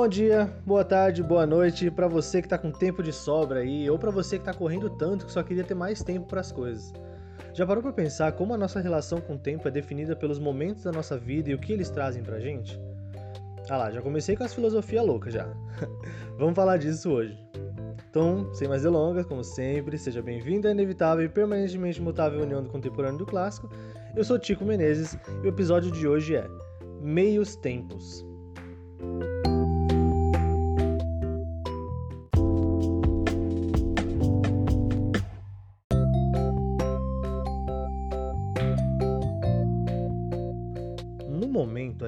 bom dia, boa tarde, boa noite para você que tá com tempo de sobra aí, ou para você que tá correndo tanto que só queria ter mais tempo para as coisas. Já parou para pensar como a nossa relação com o tempo é definida pelos momentos da nossa vida e o que eles trazem pra gente? Ah lá, já comecei com as filosofias loucas já. Vamos falar disso hoje. Então, sem mais delongas, como sempre, seja bem-vindo à inevitável e permanentemente mutável união do contemporâneo do clássico. Eu sou Tico Menezes e o episódio de hoje é Meios Tempos.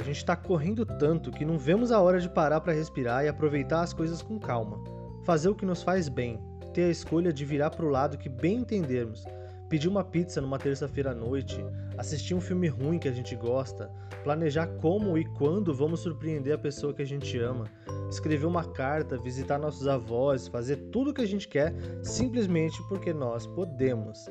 A gente está correndo tanto que não vemos a hora de parar para respirar e aproveitar as coisas com calma. Fazer o que nos faz bem, ter a escolha de virar para o lado que bem entendermos, pedir uma pizza numa terça-feira à noite, assistir um filme ruim que a gente gosta, planejar como e quando vamos surpreender a pessoa que a gente ama, escrever uma carta, visitar nossos avós, fazer tudo o que a gente quer simplesmente porque nós podemos.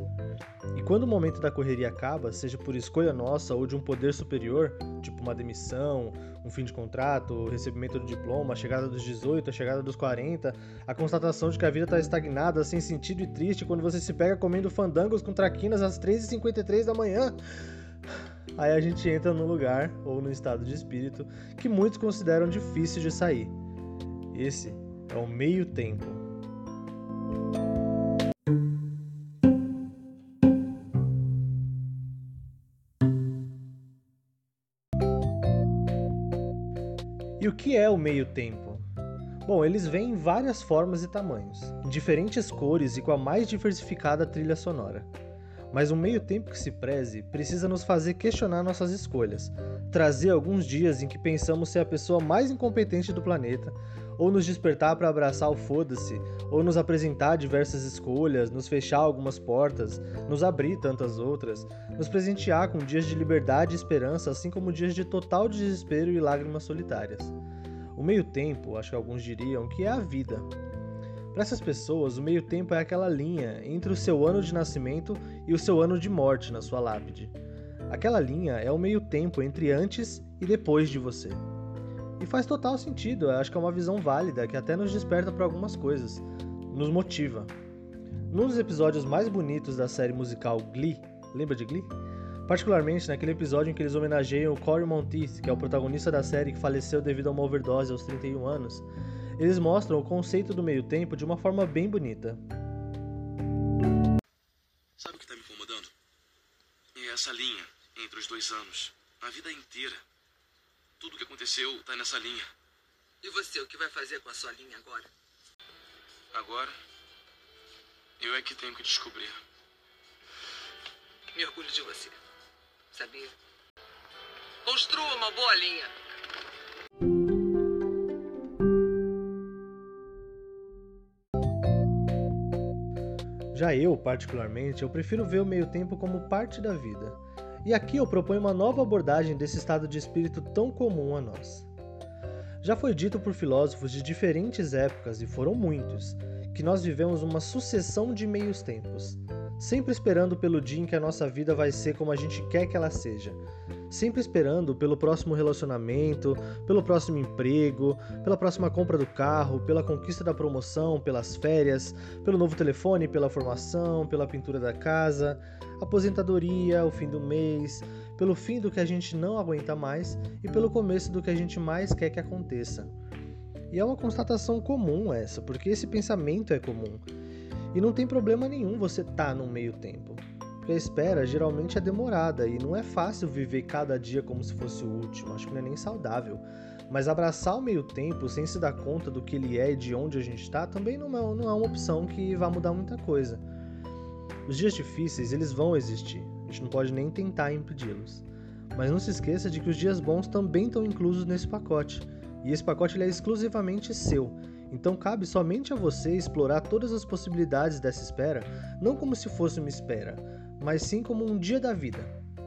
E quando o momento da correria acaba, seja por escolha nossa ou de um poder superior, tipo uma demissão, um fim de contrato, o recebimento do diploma, a chegada dos 18, a chegada dos 40, a constatação de que a vida está estagnada, sem sentido e triste quando você se pega comendo fandangos com traquinas às 3h53 da manhã. Aí a gente entra num lugar ou no estado de espírito que muitos consideram difícil de sair. Esse é o meio tempo. E o que é o meio tempo? Bom, eles vêm em várias formas e tamanhos, em diferentes cores e com a mais diversificada trilha sonora. Mas um meio tempo que se preze precisa nos fazer questionar nossas escolhas, trazer alguns dias em que pensamos ser a pessoa mais incompetente do planeta, ou nos despertar para abraçar o foda-se, ou nos apresentar diversas escolhas, nos fechar algumas portas, nos abrir tantas outras, nos presentear com dias de liberdade e esperança, assim como dias de total desespero e lágrimas solitárias. O meio tempo, acho que alguns diriam, que é a vida. Para essas pessoas, o meio tempo é aquela linha entre o seu ano de nascimento e o seu ano de morte na sua lápide. Aquela linha é o meio tempo entre antes e depois de você. E faz total sentido, eu acho que é uma visão válida que até nos desperta para algumas coisas, nos motiva. Num dos episódios mais bonitos da série musical Glee, lembra de Glee? Particularmente naquele episódio em que eles homenageiam o Corey Monteith, que é o protagonista da série que faleceu devido a uma overdose aos 31 anos, eles mostram o conceito do meio tempo de uma forma bem bonita. Sabe o que está me incomodando? É essa linha entre os dois anos. A vida inteira. Tudo que aconteceu está nessa linha. E você, o que vai fazer com a sua linha agora? Agora, eu é que tenho que descobrir. Me orgulho de você. Sabia? Construa uma boa linha. Já eu, particularmente, eu prefiro ver o meio tempo como parte da vida. E aqui eu proponho uma nova abordagem desse estado de espírito tão comum a nós. Já foi dito por filósofos de diferentes épocas, e foram muitos, que nós vivemos uma sucessão de meios tempos, sempre esperando pelo dia em que a nossa vida vai ser como a gente quer que ela seja, sempre esperando pelo próximo relacionamento, pelo próximo emprego, pela próxima compra do carro, pela conquista da promoção, pelas férias, pelo novo telefone, pela formação, pela pintura da casa, aposentadoria, o fim do mês, pelo fim do que a gente não aguenta mais e pelo começo do que a gente mais quer que aconteça. E é uma constatação comum essa, porque esse pensamento é comum. E não tem problema nenhum você estar tá no meio tempo. Porque a espera geralmente é demorada e não é fácil viver cada dia como se fosse o último, acho que não é nem saudável. Mas abraçar o meio tempo sem se dar conta do que ele é e de onde a gente está também não é, não é uma opção que vá mudar muita coisa. Os dias difíceis, eles vão existir, a gente não pode nem tentar impedi-los. Mas não se esqueça de que os dias bons também estão inclusos nesse pacote. E esse pacote é exclusivamente seu. Então cabe somente a você explorar todas as possibilidades dessa espera, não como se fosse uma espera, mas sim como um dia da vida.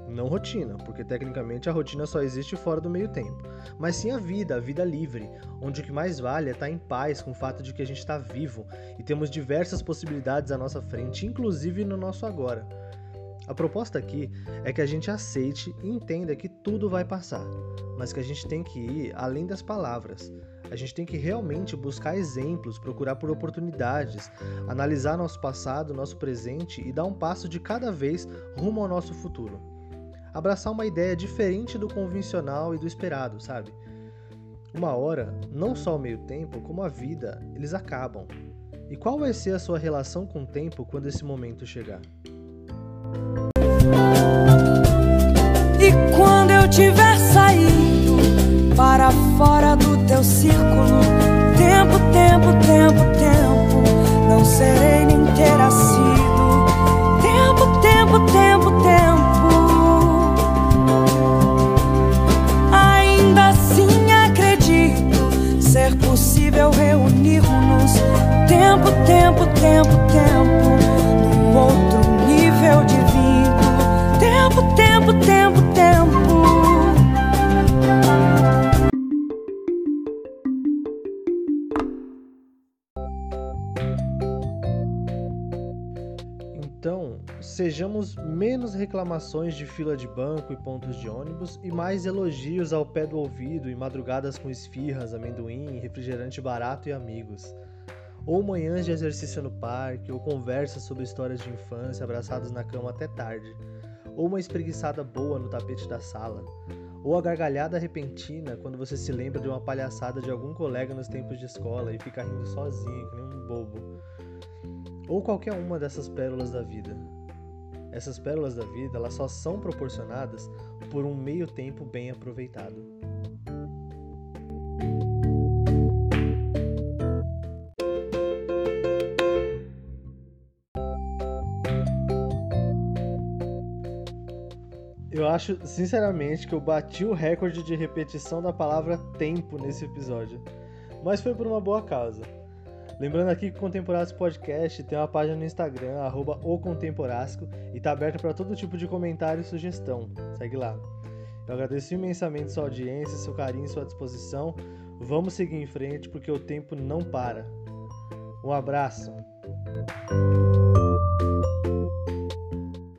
Não rotina, porque tecnicamente a rotina só existe fora do meio tempo, mas sim a vida, a vida livre, onde o que mais vale é estar em paz com o fato de que a gente está vivo e temos diversas possibilidades à nossa frente, inclusive no nosso agora. A proposta aqui é que a gente aceite e entenda que tudo vai passar, mas que a gente tem que ir além das palavras. A gente tem que realmente buscar exemplos, procurar por oportunidades, analisar nosso passado, nosso presente e dar um passo de cada vez rumo ao nosso futuro. Abraçar uma ideia diferente do convencional e do esperado, sabe? Uma hora, não só o meio tempo, como a vida, eles acabam. E qual vai ser a sua relação com o tempo quando esse momento chegar? E quando eu tiver saído para fora do teu círculo, sejamos menos reclamações de fila de banco e pontos de ônibus e mais elogios ao pé do ouvido e madrugadas com esfirras, amendoim, refrigerante barato e amigos. Ou manhãs de exercício no parque, ou conversas sobre histórias de infância abraçados na cama até tarde. Ou uma espreguiçada boa no tapete da sala. Ou a gargalhada repentina quando você se lembra de uma palhaçada de algum colega nos tempos de escola e fica rindo sozinho, que nem um bobo ou qualquer uma dessas pérolas da vida. Essas pérolas da vida, elas só são proporcionadas por um meio tempo bem aproveitado. Eu acho, sinceramente, que eu bati o recorde de repetição da palavra tempo nesse episódio. Mas foi por uma boa causa. Lembrando aqui que o Contemporásco Podcast tem uma página no Instagram, arroba e tá aberto para todo tipo de comentário e sugestão. Segue lá. Eu agradeço imensamente sua audiência, seu carinho sua disposição. Vamos seguir em frente porque o tempo não para. Um abraço.